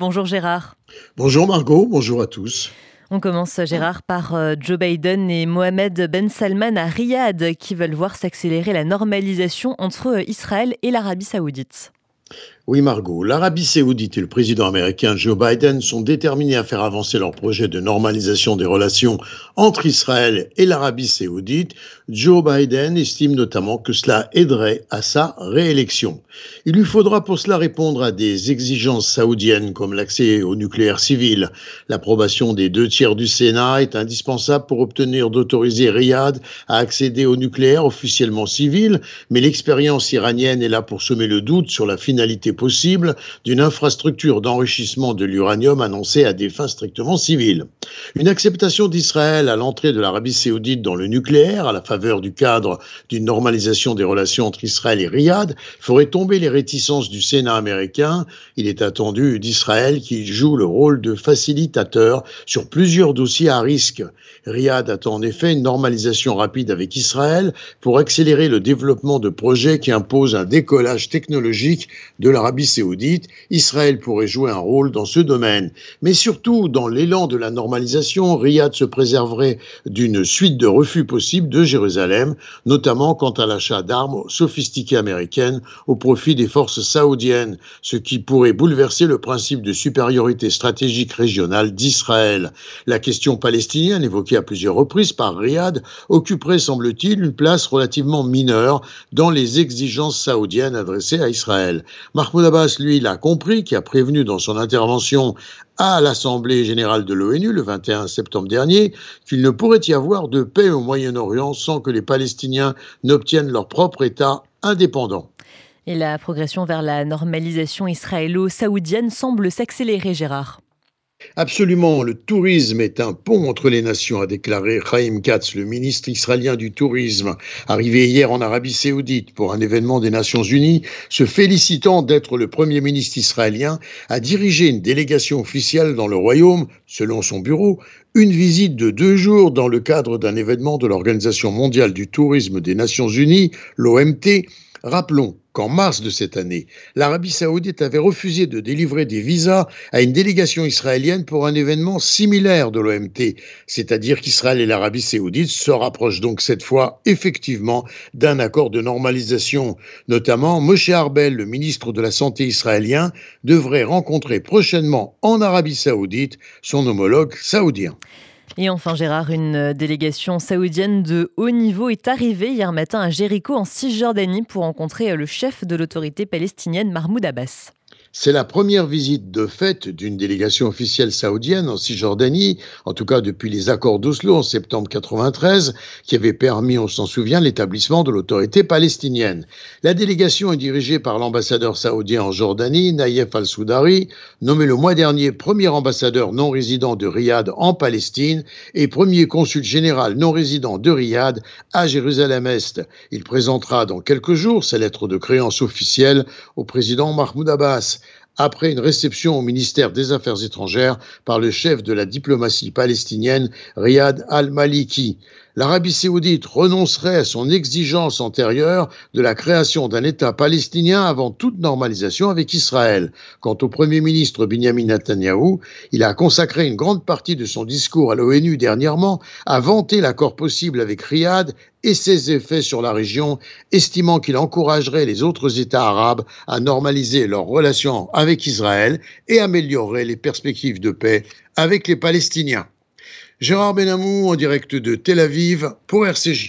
Bonjour Gérard. Bonjour Margot, bonjour à tous. On commence Gérard par euh, Joe Biden et Mohamed Ben Salman à Riyad qui veulent voir s'accélérer la normalisation entre Israël et l'Arabie saoudite. Oui, Margot, l'Arabie saoudite et le président américain Joe Biden sont déterminés à faire avancer leur projet de normalisation des relations entre Israël et l'Arabie saoudite. Joe Biden estime notamment que cela aiderait à sa réélection. Il lui faudra pour cela répondre à des exigences saoudiennes comme l'accès au nucléaire civil. L'approbation des deux tiers du Sénat est indispensable pour obtenir d'autoriser Riyad à accéder au nucléaire officiellement civil, mais l'expérience iranienne est là pour semer le doute sur la finalité possible d'une infrastructure d'enrichissement de l'uranium annoncée à des fins strictement civiles. Une acceptation d'Israël à l'entrée de l'Arabie saoudite dans le nucléaire, à la faveur du cadre d'une normalisation des relations entre Israël et Riyad, ferait tomber les réticences du Sénat américain. Il est attendu d'Israël qu'il joue le rôle de facilitateur sur plusieurs dossiers à risque. Riyad attend en effet une normalisation rapide avec Israël pour accélérer le développement de projets qui imposent un décollage technologique de l'Arabie l'Arabie saoudite, Israël pourrait jouer un rôle dans ce domaine. Mais surtout, dans l'élan de la normalisation, Riyad se préserverait d'une suite de refus possibles de Jérusalem, notamment quant à l'achat d'armes sophistiquées américaines au profit des forces saoudiennes, ce qui pourrait bouleverser le principe de supériorité stratégique régionale d'Israël. La question palestinienne, évoquée à plusieurs reprises par Riyad, occuperait, semble-t-il, une place relativement mineure dans les exigences saoudiennes adressées à Israël. Mahmoud Abbas, lui, l'a compris, qui a prévenu dans son intervention à l'Assemblée générale de l'ONU le 21 septembre dernier qu'il ne pourrait y avoir de paix au Moyen-Orient sans que les Palestiniens n'obtiennent leur propre État indépendant. Et la progression vers la normalisation israélo-saoudienne semble s'accélérer, Gérard. Absolument, le tourisme est un pont entre les nations, a déclaré Chaim Katz, le ministre israélien du tourisme, arrivé hier en Arabie saoudite pour un événement des Nations unies, se félicitant d'être le premier ministre israélien à diriger une délégation officielle dans le royaume, selon son bureau, une visite de deux jours dans le cadre d'un événement de l'Organisation mondiale du tourisme des Nations unies, l'OMT, Rappelons qu'en mars de cette année, l'Arabie saoudite avait refusé de délivrer des visas à une délégation israélienne pour un événement similaire de l'OMT, c'est-à-dire qu'Israël et l'Arabie saoudite se rapprochent donc cette fois effectivement d'un accord de normalisation. Notamment, Moshe Arbel, le ministre de la Santé israélien, devrait rencontrer prochainement en Arabie saoudite son homologue saoudien. Et enfin, Gérard, une délégation saoudienne de haut niveau est arrivée hier matin à Jéricho en Cisjordanie pour rencontrer le chef de l'autorité palestinienne Mahmoud Abbas. C'est la première visite de fait d'une délégation officielle saoudienne en Cisjordanie, en tout cas depuis les accords d'Oslo en septembre 93, qui avaient permis, on s'en souvient, l'établissement de l'autorité palestinienne. La délégation est dirigée par l'ambassadeur saoudien en Jordanie, Naïef al-Soudari, nommé le mois dernier premier ambassadeur non résident de Riyad en Palestine et premier consul général non résident de Riyad à Jérusalem-Est. Il présentera dans quelques jours sa lettre de créance officielle au président Mahmoud Abbas après une réception au ministère des Affaires étrangères par le chef de la diplomatie palestinienne, Riyad al-Maliki. L'Arabie saoudite renoncerait à son exigence antérieure de la création d'un État palestinien avant toute normalisation avec Israël. Quant au Premier ministre Benjamin Netanyahu, il a consacré une grande partie de son discours à l'ONU dernièrement à vanter l'accord possible avec Riyad et ses effets sur la région, estimant qu'il encouragerait les autres États arabes à normaliser leurs relations avec Israël et améliorerait les perspectives de paix avec les Palestiniens. Gérard Benamou en direct de Tel Aviv pour RCJ.